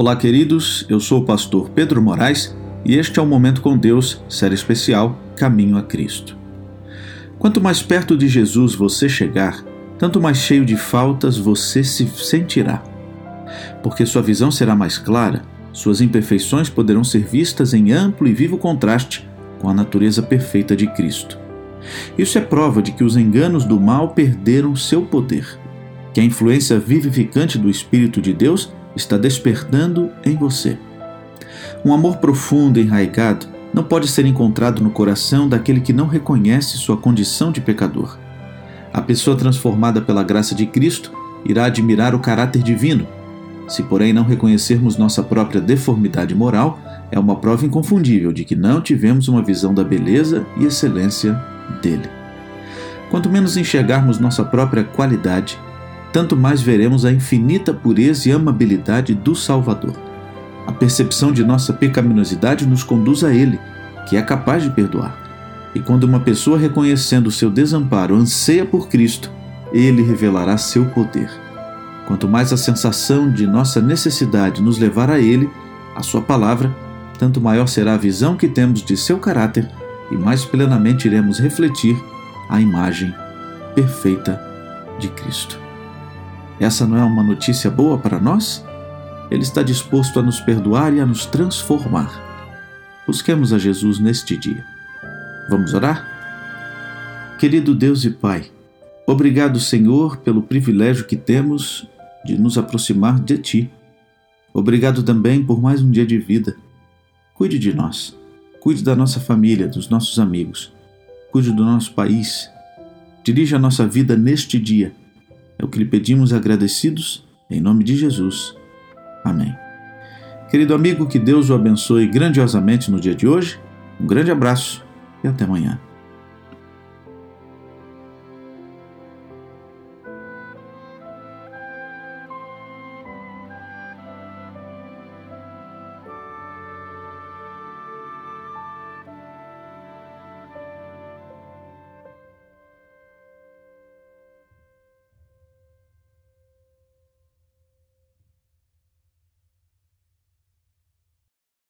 Olá, queridos. Eu sou o pastor Pedro Moraes e este é o Momento com Deus, série especial Caminho a Cristo. Quanto mais perto de Jesus você chegar, tanto mais cheio de faltas você se sentirá. Porque sua visão será mais clara, suas imperfeições poderão ser vistas em amplo e vivo contraste com a natureza perfeita de Cristo. Isso é prova de que os enganos do mal perderam seu poder, que a influência vivificante do Espírito de Deus está despertando em você. Um amor profundo e enraigado não pode ser encontrado no coração daquele que não reconhece sua condição de pecador. A pessoa transformada pela graça de Cristo irá admirar o caráter divino. Se, porém, não reconhecermos nossa própria deformidade moral, é uma prova inconfundível de que não tivemos uma visão da beleza e excelência dele. Quanto menos enxergarmos nossa própria qualidade, tanto mais veremos a infinita pureza e amabilidade do Salvador. A percepção de nossa pecaminosidade nos conduz a Ele, que é capaz de perdoar. E quando uma pessoa reconhecendo seu desamparo anseia por Cristo, Ele revelará seu poder. Quanto mais a sensação de nossa necessidade nos levar a Ele, a Sua palavra, tanto maior será a visão que temos de seu caráter e mais plenamente iremos refletir a imagem perfeita de Cristo. Essa não é uma notícia boa para nós? Ele está disposto a nos perdoar e a nos transformar. Busquemos a Jesus neste dia. Vamos orar? Querido Deus e Pai, obrigado, Senhor, pelo privilégio que temos de nos aproximar de Ti. Obrigado também por mais um dia de vida. Cuide de nós. Cuide da nossa família, dos nossos amigos. Cuide do nosso país. Dirija a nossa vida neste dia é o que lhe pedimos agradecidos, em nome de Jesus. Amém. Querido amigo, que Deus o abençoe grandiosamente no dia de hoje. Um grande abraço e até amanhã.